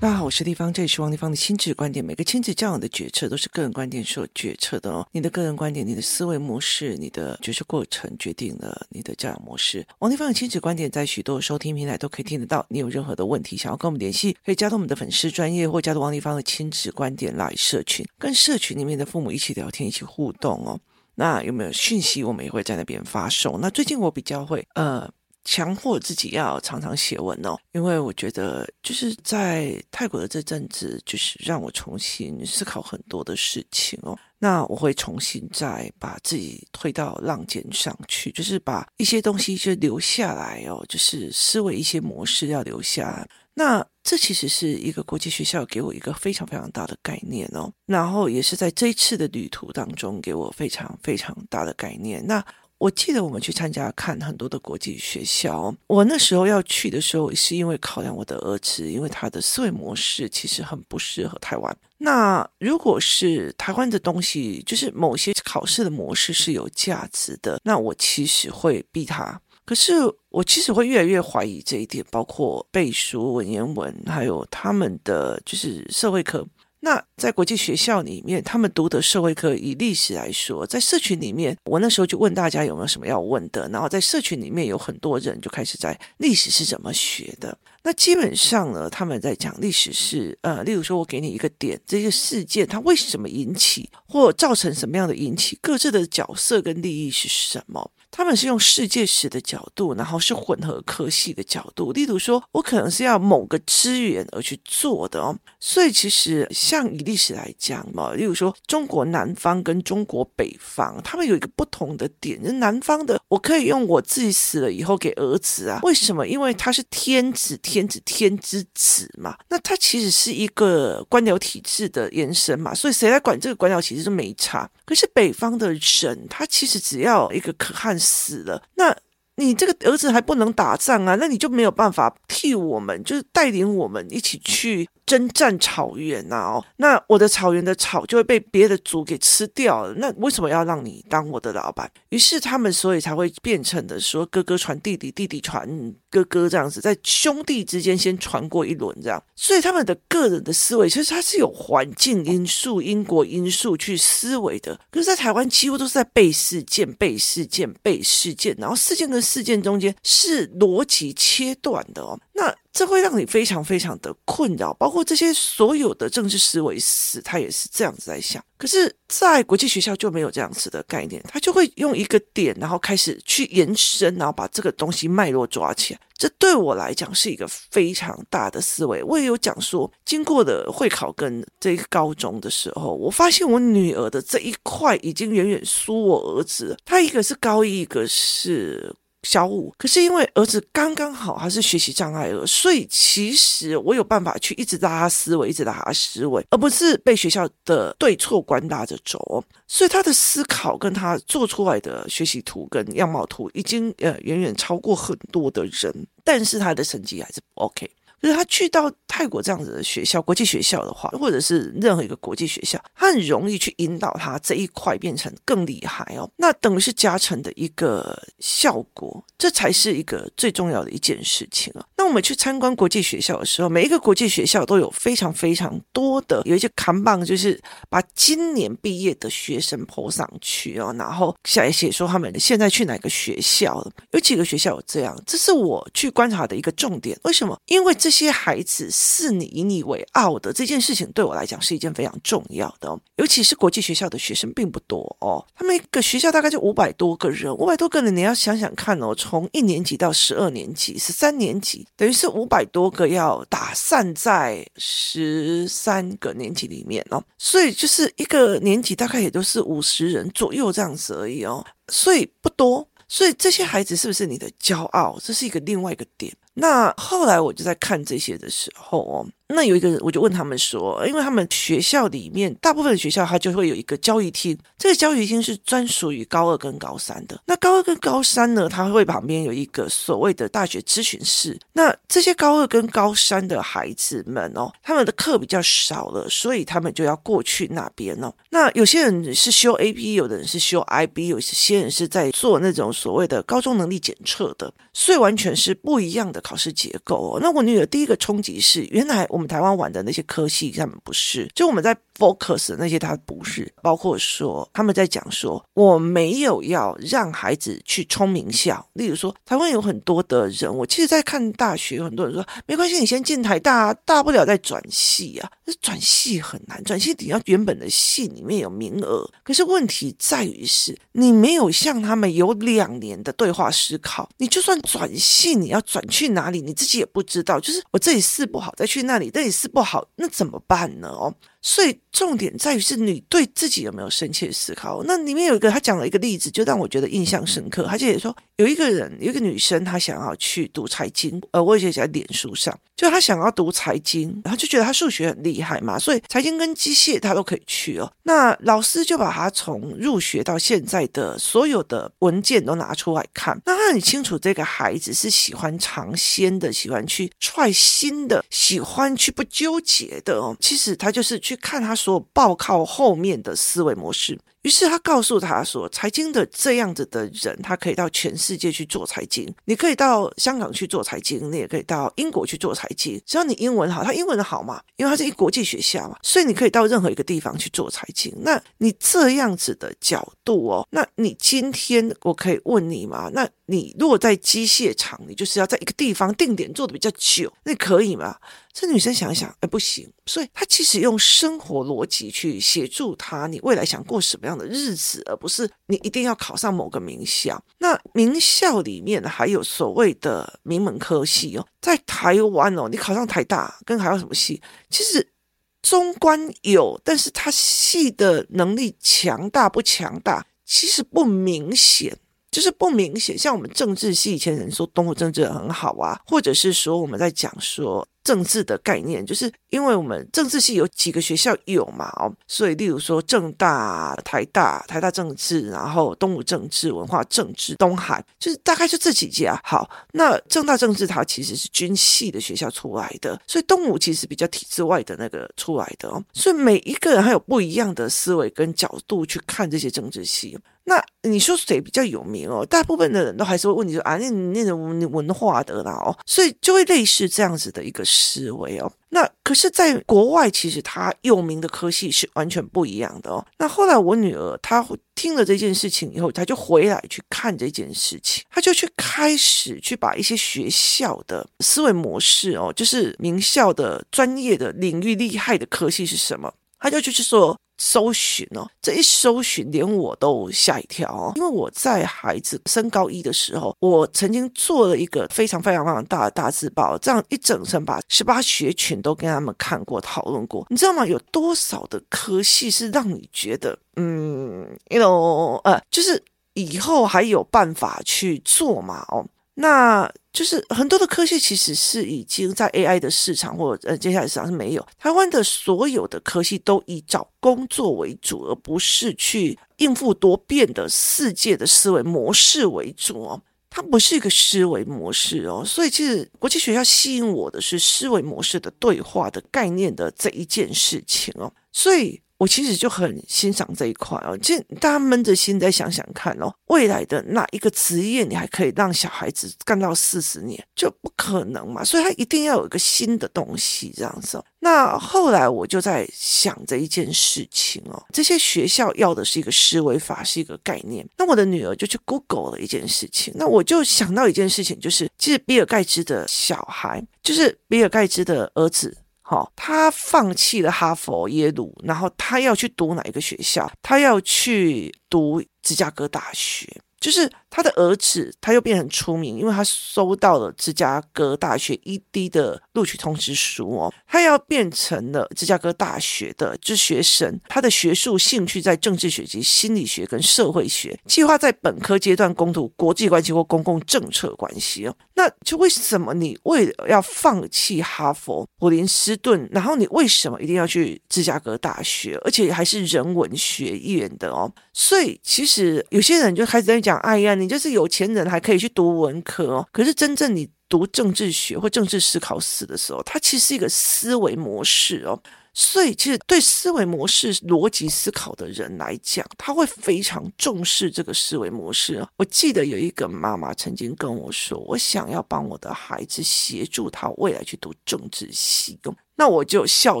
大家好，我是丽芳，这里是王丽芳的亲子观点。每个亲子教养的决策都是个人观点所决策的哦。你的个人观点、你的思维模式、你的决策过程，决定了你的教养模式。王丽芳的亲子观点在许多收听平台都可以听得到。你有任何的问题想要跟我们联系，可以加入我们的粉丝专业，或加入王丽芳的亲子观点来社群，跟社群里面的父母一起聊天，一起互动哦。那有没有讯息，我们也会在那边发送。那最近我比较会呃。强迫自己要常常写文哦，因为我觉得就是在泰国的这阵子，就是让我重新思考很多的事情哦。那我会重新再把自己推到浪尖上去，就是把一些东西就留下来哦，就是思维一些模式要留下。那这其实是一个国际学校给我一个非常非常大的概念哦，然后也是在这一次的旅途当中给我非常非常大的概念。那我记得我们去参加看很多的国际学校，我那时候要去的时候，是因为考量我的儿子，因为他的思维模式其实很不适合台湾。那如果是台湾的东西，就是某些考试的模式是有价值的，那我其实会逼他。可是我其实会越来越怀疑这一点，包括背书、文言文，还有他们的就是社会课。那在国际学校里面，他们读的社会课，以历史来说，在社群里面，我那时候就问大家有没有什么要问的，然后在社群里面有很多人就开始在历史是怎么学的。那基本上呢，他们在讲历史是呃，例如说我给你一个点，这个事件它为什么引起，或造成什么样的引起，各自的角色跟利益是什么。他们是用世界史的角度，然后是混合科系的角度。例如说，我可能是要某个资源而去做的哦。所以其实像以历史来讲嘛，例如说中国南方跟中国北方，他们有一个不同的点。就南方的，我可以用我自己死了以后给儿子啊。为什么？因为他是天子，天子天之子嘛。那他其实是一个官僚体制的延伸嘛。所以谁来管这个官僚体制都没差。可是北方的人，他其实只要一个可汗。死了，那你这个儿子还不能打仗啊？那你就没有办法替我们，就是带领我们一起去。征战草原呐，哦，那我的草原的草就会被别的族给吃掉了。那为什么要让你当我的老板？于是他们所以才会变成的说，哥哥传弟弟，弟弟传哥哥这样子，在兄弟之间先传过一轮这样。所以他们的个人的思维其实它是有环境因素、因果因素去思维的。可是，在台湾几乎都是在背事件、背事件、背事件，然后事件跟事件中间是逻辑切断的哦。那这会让你非常非常的困扰，包括这些所有的政治思维史，他也是这样子在想。可是，在国际学校就没有这样子的概念，他就会用一个点，然后开始去延伸，然后把这个东西脉络抓起来。这对我来讲是一个非常大的思维。我也有讲说，经过的会考跟这个高中的时候，我发现我女儿的这一块已经远远输我儿子了。他一个是高一，一个是。小五，可是因为儿子刚刚好他是学习障碍儿，所以其实我有办法去一直拉他思维，一直拉他思维，而不是被学校的对错观拉着走。所以他的思考跟他做出来的学习图跟样貌图，已经呃远远超过很多的人，但是他的成绩还是不 OK。就是他去到泰国这样子的学校，国际学校的话，或者是任何一个国际学校，他很容易去引导他这一块变成更厉害哦。那等于是加成的一个效果，这才是一个最重要的一件事情啊。那我们去参观国际学校的时候，每一个国际学校都有非常非常多的有一些扛棒，就是把今年毕业的学生泼上去哦，然后下来写说他们现在去哪个学校了。有几个学校有这样，这是我去观察的一个重点。为什么？因为这。这些孩子是你以你为傲的这件事情，对我来讲是一件非常重要的哦。尤其是国际学校的学生并不多哦，他们一个学校大概就五百多个人，五百多个人，你要想想看哦，从一年级到十二年级，十三年级，等于是五百多个要打散在十三个年级里面哦，所以就是一个年级大概也都是五十人左右这样子而已哦，所以不多。所以这些孩子是不是你的骄傲？这是一个另外一个点。那后来我就在看这些的时候哦，那有一个人，我就问他们说，因为他们学校里面大部分学校，它就会有一个教育厅，这个教育厅是专属于高二跟高三的。那高二跟高三呢，它会旁边有一个所谓的大学咨询室。那这些高二跟高三的孩子们哦，他们的课比较少了，所以他们就要过去那边哦。那有些人是修 AP，有的人是修 IB，有些人是在做那种所谓的高中能力检测的，所以完全是不一样的考试结构哦。那我女儿第一个冲击是，原来我我们台湾玩的那些科系，他们不是，就我们在。focus 的那些他不是，包括说他们在讲说，我没有要让孩子去冲名校。例如说，台湾有很多的人，我其实，在看大学，有很多人说没关系，你先进台大，大不了再转系啊。那转系很难，转系你要原本的系里面有名额。可是问题在于是，你没有像他们有两年的对话思考。你就算转系，你要转去哪里，你自己也不知道。就是我这里试不好，再去那里，那里是不好，那怎么办呢？哦。所以重点在于是你对自己有没有深切思考。那里面有一个他讲了一个例子，就让我觉得印象深刻。他就也说有一个人，有一个女生，她想要去读财经，呃，我也写在脸书上，就她想要读财经，然后就觉得她数学很厉害嘛，所以财经跟机械她都可以去哦。那老师就把她从入学到现在的所有的文件都拿出来看，那他很清楚这个孩子是喜欢尝鲜的，喜欢去踹新的，喜欢去不纠结的哦。其实他就是。去去看他所有报考后面的思维模式。于是他告诉他说：“财经的这样子的人，他可以到全世界去做财经。你可以到香港去做财经，你也可以到英国去做财经。只要你英文好，他英文好嘛，因为他是一国际学校嘛，所以你可以到任何一个地方去做财经。那你这样子的角度哦，那你今天我可以问你吗？那你如果在机械厂，你就是要在一个地方定点做的比较久，那可以吗？这女生想一想，哎，不行。所以她其实用生活逻辑去协助他，你未来想过什么样样？的日子，而不是你一定要考上某个名校。那名校里面还有所谓的名门科系哦，在台湾哦，你考上台大跟还有什么系？其实中观有，但是他系的能力强大不强大，其实不明显，就是不明显。像我们政治系以前人说东吴政治很好啊，或者是说我们在讲说。政治的概念，就是因为我们政治系有几个学校有嘛，哦，所以例如说政大、台大、台大政治，然后东吴政治、文化政治、东海，就是大概就这几家。好，那政大政治它其实是军系的学校出来的，所以东吴其实比较体制外的那个出来的哦，所以每一个人还有不一样的思维跟角度去看这些政治系。那你说谁比较有名哦？大部分的人都还是会问你说啊，那那种文化的啦哦，所以就会类似这样子的一个思维哦。那可是，在国外其实他有名的科系是完全不一样的哦。那后来我女儿她听了这件事情以后，她就回来去看这件事情，她就去开始去把一些学校的思维模式哦，就是名校的专业的领域厉害的科系是什么，她就去去说。搜寻哦，这一搜寻连我都吓一跳哦，因为我在孩子升高一的时候，我曾经做了一个非常非常非常大的大字报，这样一整层把十八学群都跟他们看过讨论过，你知道吗？有多少的科系是让你觉得，嗯，you know，呃，就是以后还有办法去做嘛？哦，那。就是很多的科系其实是已经在 AI 的市场或呃接下来市场是没有。台湾的所有的科系都以找工作为主，而不是去应付多变的世界的思维模式为主哦。它不是一个思维模式哦，所以其实国际学校吸引我的是思维模式的对话的概念的这一件事情哦，所以。我其实就很欣赏这一块哦，就大家闷着心再想想看哦，未来的哪一个职业你还可以让小孩子干到四十年，就不可能嘛，所以他一定要有一个新的东西这样子。那后来我就在想这一件事情哦，这些学校要的是一个思维法，是一个概念。那我的女儿就去 Google 了一件事情，那我就想到一件事情，就是其实比尔盖茨的小孩，就是比尔盖茨的儿子。好，他放弃了哈佛、耶鲁，然后他要去读哪一个学校？他要去读芝加哥大学。就是他的儿子他又变很出名，因为他收到了芝加哥大学 ED 的录取通知书哦，他要变成了芝加哥大学的就学生，他的学术兴趣在政治学及心理学跟社会学，计划在本科阶段攻读国际关系或公共政策关系哦。那就为什么你为了要放弃哈佛、普林斯顿，然后你为什么一定要去芝加哥大学，而且还是人文学院的哦？所以其实有些人就开始在讲，哎呀，你就是有钱人还可以去读文科哦。可是真正你读政治学或政治思考史的时候，它其实是一个思维模式哦。所以，其实对思维模式、逻辑思考的人来讲，他会非常重视这个思维模式。我记得有一个妈妈曾经跟我说：“我想要帮我的孩子协助他未来去读政治系。”那我就笑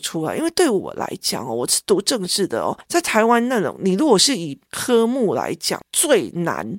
出来，因为对我来讲哦，我是读政治的哦，在台湾那种，你如果是以科目来讲，最难。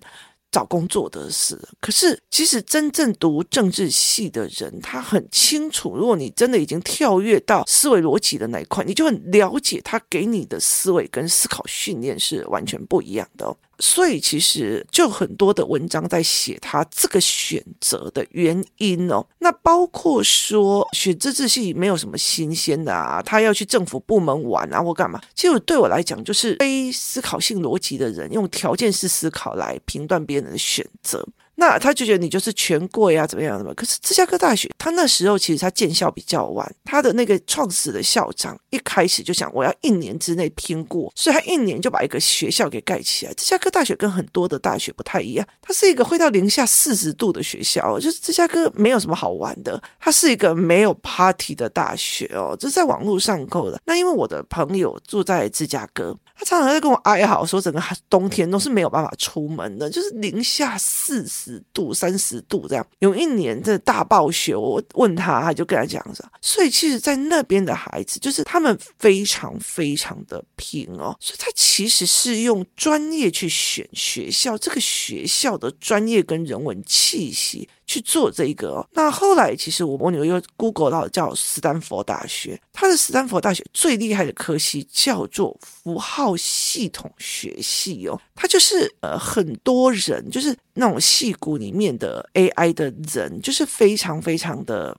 找工作的事，可是其实真正读政治系的人，他很清楚，如果你真的已经跳跃到思维逻辑的那一块，你就很了解他给你的思维跟思考训练是完全不一样的哦。所以其实就很多的文章在写他这个选择的原因哦。那包括说选自治系没有什么新鲜的啊，他要去政府部门玩啊或干嘛。其实对我来讲，就是非思考性逻辑的人用条件式思考来评断别人的选择。那他就觉得你就是权贵啊，怎么样怎么？可是芝加哥大学，他那时候其实他建校比较晚，他的那个创始的校长一开始就想我要一年之内拼过，所以他一年就把一个学校给盖起来。芝加哥大学跟很多的大学不太一样，它是一个会到零下四十度的学校，就是芝加哥没有什么好玩的，它是一个没有 party 的大学哦，这是在网络上购的。那因为我的朋友住在芝加哥。他常常在跟我哀嚎说，整个冬天都是没有办法出门的，就是零下四十度、三十度这样。有一年的大暴雪，我问他，他就跟他讲说，所以其实，在那边的孩子，就是他们非常非常的拼哦，所以他其实是用专业去选学校，这个学校的专业跟人文气息。去做这一个哦，那后来其实我我女儿又 Google 到叫斯坦福大学，它的斯坦福大学最厉害的科系叫做符号系统学系哦，它就是呃很多人就是那种戏骨里面的 AI 的人，就是非常非常的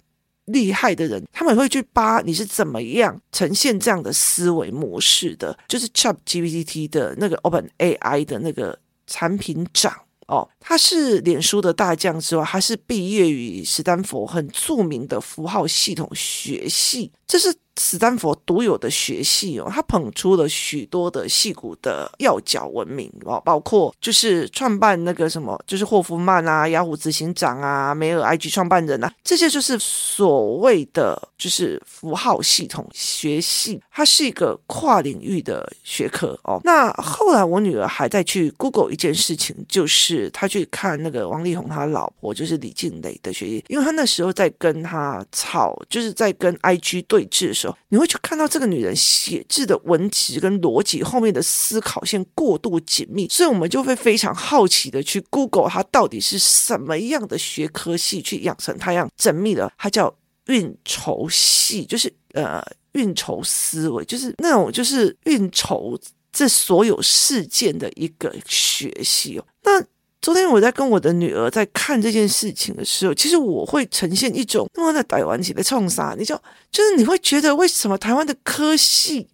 厉害的人，他们会去扒你是怎么样呈现这样的思维模式的，就是 ChatGPT 的那个 OpenAI 的那个产品长。哦，他是脸书的大将之外，他是毕业于史丹佛很著名的符号系统学系，这是。史丹佛独有的学系哦，他捧出了许多的戏骨的要角闻名哦，包括就是创办那个什么，就是霍夫曼啊，雅虎执行长啊，梅尔 IG 创办人啊，这些就是所谓的就是符号系统学系，它是一个跨领域的学科哦。那后来我女儿还在去 Google 一件事情，就是她去看那个王力宏他老婆就是李静蕾的学业，因为他那时候在跟他吵，就是在跟 IG 对峙的时候。你会去看到这个女人写字的文词跟逻辑后面的思考线过度紧密，所以我们就会非常好奇的去 Google 它到底是什么样的学科系去养成它样缜密的，它叫运筹系，就是呃运筹思维，就是那种就是运筹这所有事件的一个学系哦，那。昨天我在跟我的女儿在看这件事情的时候，其实我会呈现一种那么在台湾起的冲啥？你就就是你会觉得为什么台湾的科系，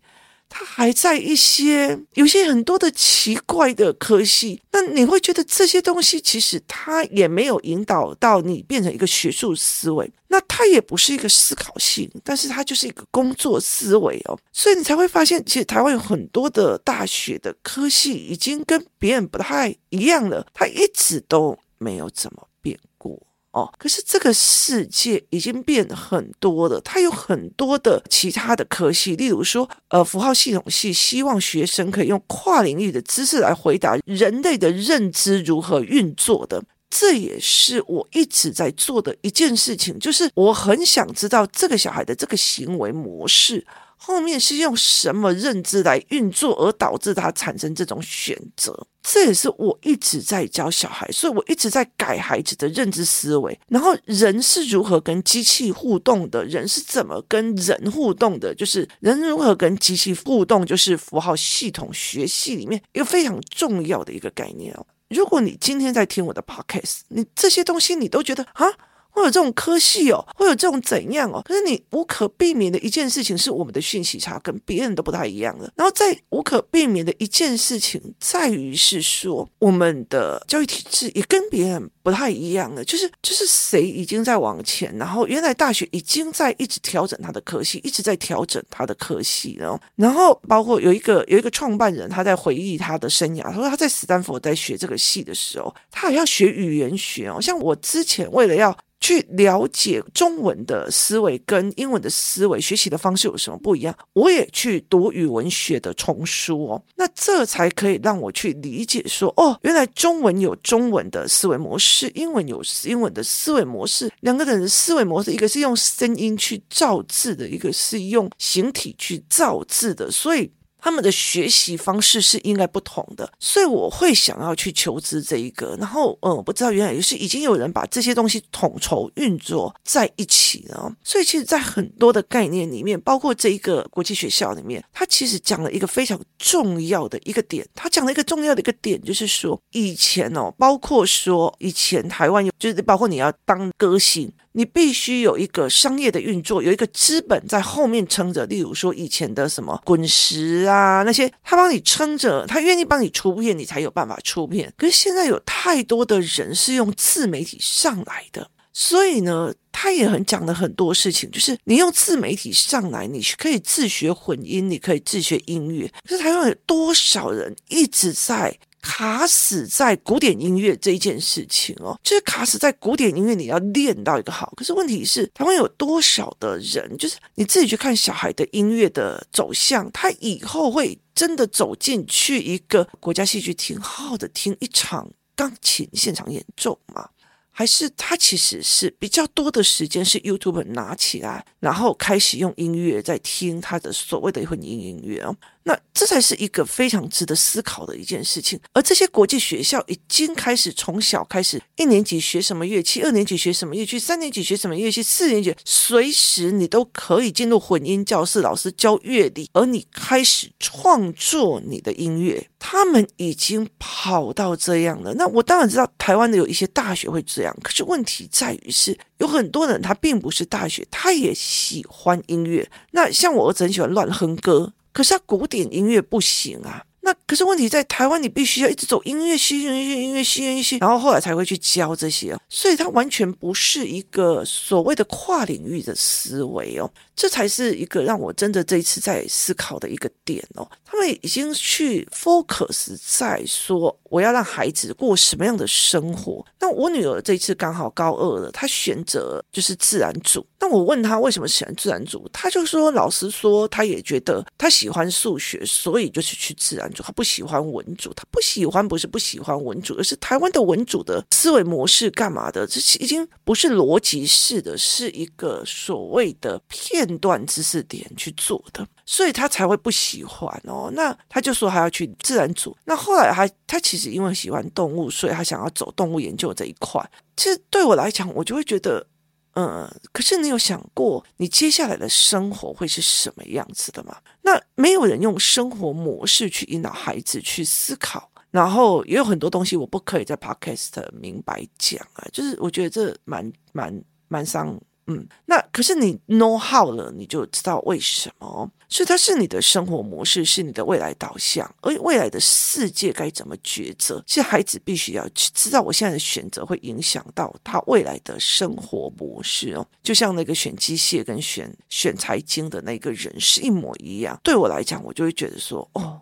它还在一些有些很多的奇怪的科系？那你会觉得这些东西其实它也没有引导到你变成一个学术思维。那它也不是一个思考性，但是它就是一个工作思维哦，所以你才会发现，其实台湾有很多的大学的科系已经跟别人不太一样了，它一直都没有怎么变过哦。可是这个世界已经变很多了，它有很多的其他的科系，例如说，呃，符号系统系希望学生可以用跨领域的知识来回答人类的认知如何运作的。这也是我一直在做的一件事情，就是我很想知道这个小孩的这个行为模式后面是用什么认知来运作，而导致他产生这种选择。这也是我一直在教小孩，所以我一直在改孩子的认知思维。然后人是如何跟机器互动的，人是怎么跟人互动的，就是人如何跟机器互动，就是符号系统学系里面一个非常重要的一个概念哦。如果你今天在听我的 podcast，你这些东西你都觉得啊。会有这种科系哦，会有这种怎样哦？可是你无可避免的一件事情是，我们的讯息差跟别人都不太一样的。然后在无可避免的一件事情在于是说，我们的教育体制也跟别人不太一样的，就是就是谁已经在往前，然后原来大学已经在一直调整他的科系，一直在调整他的科系，然后然后包括有一个有一个创办人他在回忆他的生涯，他说他在史丹佛在学这个系的时候，他好像学语言学哦，像我之前为了要。去了解中文的思维跟英文的思维学习的方式有什么不一样？我也去读语文学的丛书哦，那这才可以让我去理解说，哦，原来中文有中文的思维模式，英文有英文的思维模式，两个人的思维模式，一个是用声音去造字的，一个是用形体去造字的，所以。他们的学习方式是应该不同的，所以我会想要去求知这一个。然后，嗯，我不知道原来也是已经有人把这些东西统筹运作在一起了。所以，其实，在很多的概念里面，包括这一个国际学校里面，他其实讲了一个非常重要的一个点。他讲了一个重要的一个点，就是说，以前哦，包括说以前台湾有，就是包括你要当歌星。你必须有一个商业的运作，有一个资本在后面撑着。例如说以前的什么滚石啊那些，他帮你撑着，他愿意帮你出片，你才有办法出片。可是现在有太多的人是用自媒体上来的，所以呢，他也很讲了很多事情，就是你用自媒体上来，你可以自学混音，你可以自学音乐。可是台湾有多少人一直在？卡死在古典音乐这一件事情哦，就是卡死在古典音乐，你要练到一个好。可是问题是，台湾有多少的人，就是你自己去看小孩的音乐的走向，他以后会真的走进去一个国家戏剧厅，好好的听一场钢琴现场演奏吗？还是他其实是比较多的时间是 YouTube 拿起来，然后开始用音乐在听他的所谓的混音音乐哦。那这才是一个非常值得思考的一件事情，而这些国际学校已经开始从小开始，一年级学什么乐器，二年级学什么乐器，三年级学什么乐器，四年级随时你都可以进入混音教室，老师教乐理，而你开始创作你的音乐。他们已经跑到这样了。那我当然知道台湾的有一些大学会这样，可是问题在于是有很多人他并不是大学，他也喜欢音乐。那像我儿子很喜欢乱哼歌。可是他古典音乐不行啊。那可是问题在台湾，你必须要一直走音乐系、音乐系、音乐系、音乐系，然后后来才会去教这些，哦所以它完全不是一个所谓的跨领域的思维哦，这才是一个让我真的这一次在思考的一个点哦。他们已经去 focus 在说，我要让孩子过什么样的生活。那我女儿这一次刚好高二了，她选择就是自然组。那我问她为什么喜欢自然组，她就说老实说，她也觉得她喜欢数学，所以就是去自然。他不喜欢文主，他不喜欢不是不喜欢文主，而是台湾的文主的思维模式干嘛的？这已经不是逻辑式的，是一个所谓的片段知识点去做的，所以他才会不喜欢哦。那他就说还要去自然组。那后来还他其实因为喜欢动物，所以他想要走动物研究这一块。其实对我来讲，我就会觉得。嗯，可是你有想过你接下来的生活会是什么样子的吗？那没有人用生活模式去引导孩子去思考，然后也有很多东西我不可以在 Podcast 明白讲啊，就是我觉得这蛮蛮蛮伤。嗯，那可是你 know how 了，你就知道为什么。所以它是你的生活模式，是你的未来导向，而未来的世界该怎么抉择，是孩子必须要去知道，我现在的选择会影响到他未来的生活模式哦。就像那个选机械跟选选财经的那个人是一模一样。对我来讲，我就会觉得说，哦。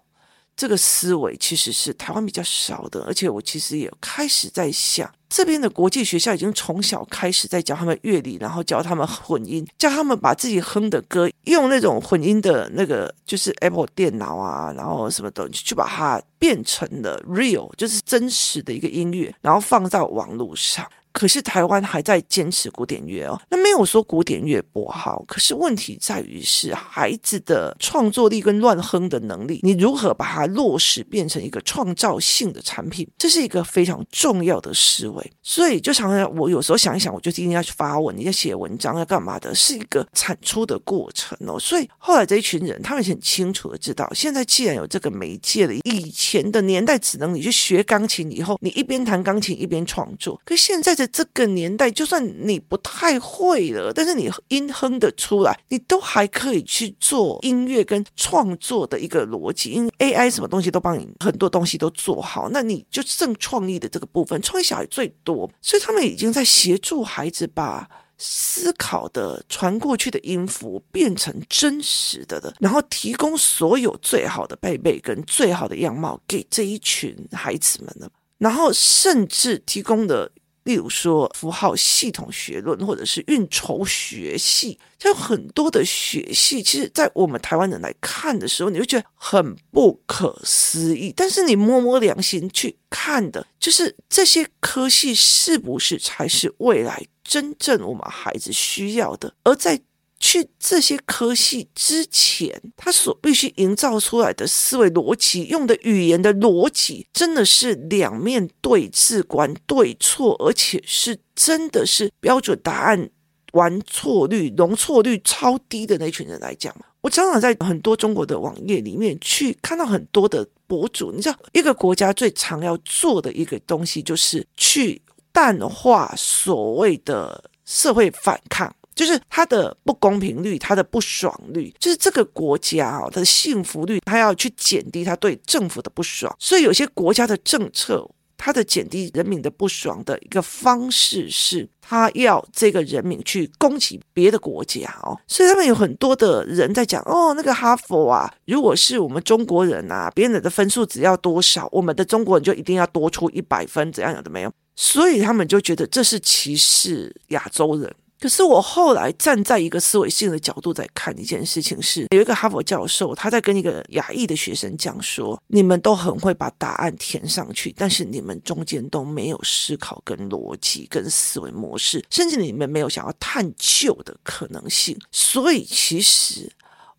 这个思维其实是台湾比较少的，而且我其实也开始在想，这边的国际学校已经从小开始在教他们乐理，然后教他们混音，教他们把自己哼的歌用那种混音的那个，就是 Apple 电脑啊，然后什么东西去把它变成了 real，就是真实的一个音乐，然后放到网络上。可是台湾还在坚持古典乐哦，那没有说古典乐不好，可是问题在于是孩子的创作力跟乱哼的能力，你如何把它落实变成一个创造性的产品，这是一个非常重要的思维。所以就常常我有时候想一想，我就今天要去发文，你要写文章要干嘛的，是一个产出的过程哦。所以后来这一群人，他们很清楚的知道，现在既然有这个媒介了，以前的年代只能你去学钢琴以后，你一边弹钢琴一边创作，可现在的这个年代，就算你不太会了，但是你音哼得出来，你都还可以去做音乐跟创作的一个逻辑，因为 AI 什么东西都帮你很多东西都做好，那你就剩创意的这个部分，创意小孩最多，所以他们已经在协助孩子把思考的传过去的音符变成真实的的，然后提供所有最好的配备跟最好的样貌给这一群孩子们了，然后甚至提供的。例如说符号系统学论，或者是运筹学系，就很多的学系，其实，在我们台湾人来看的时候，你会觉得很不可思议。但是你摸摸良心去看的，就是这些科系是不是才是未来真正我们孩子需要的？而在去这些科系之前，他所必须营造出来的思维逻辑、用的语言的逻辑，真的是两面对峙观对错，而且是真的是标准答案完错率、容错率超低的那群人来讲。我常常在很多中国的网页里面去看到很多的博主，你知道，一个国家最常要做的一个东西，就是去淡化所谓的社会反抗。就是他的不公平率，他的不爽率，就是这个国家啊，他的幸福率，他要去减低他对政府的不爽。所以有些国家的政策，他的减低人民的不爽的一个方式是，他要这个人民去攻击别的国家哦。所以他们有很多的人在讲哦，那个哈佛啊，如果是我们中国人啊，别人的分数只要多少，我们的中国人就一定要多出一百分，怎样有的没有？所以他们就觉得这是歧视亚洲人。可是我后来站在一个思维性的角度在看一件事情是，有一个哈佛教授他在跟一个亚裔的学生讲说，你们都很会把答案填上去，但是你们中间都没有思考跟逻辑跟思维模式，甚至你们没有想要探究的可能性。所以其实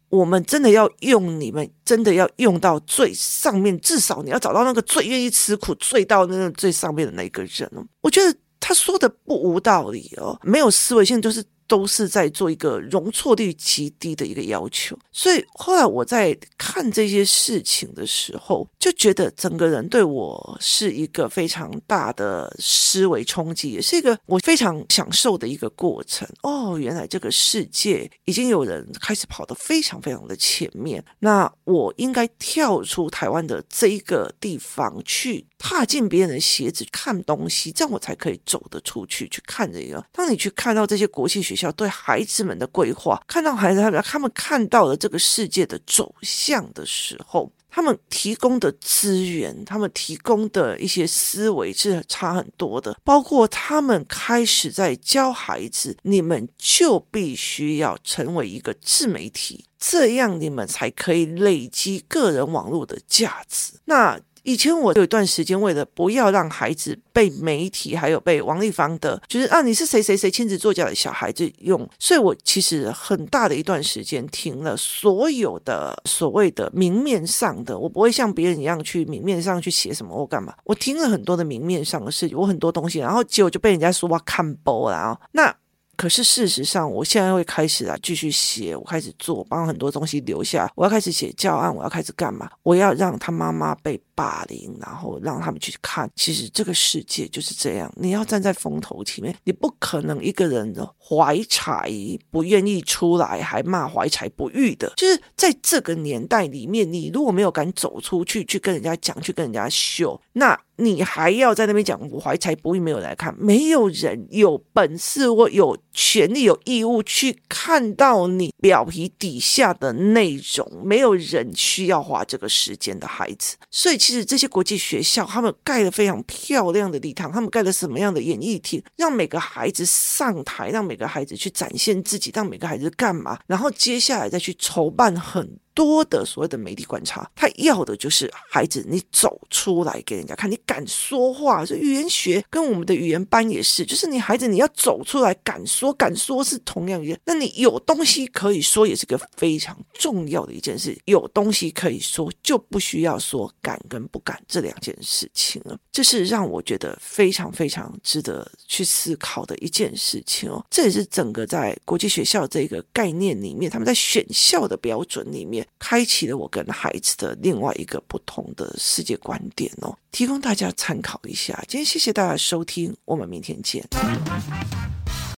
我们真的要用你们真的要用到最上面，至少你要找到那个最愿意吃苦、最到那个最上面的那个人。我觉得。他说的不无道理哦，没有思维性，就是。都是在做一个容错率极低的一个要求，所以后来我在看这些事情的时候，就觉得整个人对我是一个非常大的思维冲击，也是一个我非常享受的一个过程。哦，原来这个世界已经有人开始跑得非常非常的前面，那我应该跳出台湾的这一个地方，去踏进别人的鞋子看东西，这样我才可以走得出去去看这个。当你去看到这些国际学校。对孩子们的规划，看到孩子他们他们看到了这个世界的走向的时候，他们提供的资源，他们提供的一些思维是差很多的。包括他们开始在教孩子，你们就必须要成为一个自媒体，这样你们才可以累积个人网络的价值。那。以前我有一段时间，为了不要让孩子被媒体还有被王丽芳的，就是啊，你是谁谁谁亲子作家的小孩子用，所以我其实很大的一段时间停了所有的所谓的明面上的，我不会像别人一样去明面上去写什么或干嘛，我听了很多的明面上的事情，我很多东西，然后结果就被人家说哇看薄了啊，那。可是事实上，我现在会开始啊，继续写，我开始做，帮很多东西留下。我要开始写教案，我要开始干嘛？我要让他妈妈被霸凌，然后让他们去看，其实这个世界就是这样。你要站在风头前面，你不可能一个人怀才不愿意出来，还骂怀才不遇的。就是在这个年代里面，你如果没有敢走出去，去跟人家讲，去跟人家秀，那。你还要在那边讲，我怀才不遇，没有来看，没有人有本事或有权利、有义务去看到你表皮底下的内容，没有人需要花这个时间的孩子。所以，其实这些国际学校，他们盖了非常漂亮的礼堂，他们盖了什么样的演艺厅，让每个孩子上台，让每个孩子去展现自己，让每个孩子干嘛，然后接下来再去筹办很多的所谓的媒体观察，他要的就是孩子你走出来给人家看，你敢说话。所以语言学跟我们的语言班也是，就是你孩子你要走出来，敢说，敢说是同样一个。那你有东西可以说，也是个非常重要的一件事。有东西可以说，就不需要说敢跟不敢这两件事情了。这是让我觉得非常非常值得去思考的一件事情哦。这也是整个在国际学校这个概念里面，他们在选校的标准里面。开启了我跟孩子的另外一个不同的世界观点哦，提供大家参考一下。今天谢谢大家收听，我们明天见。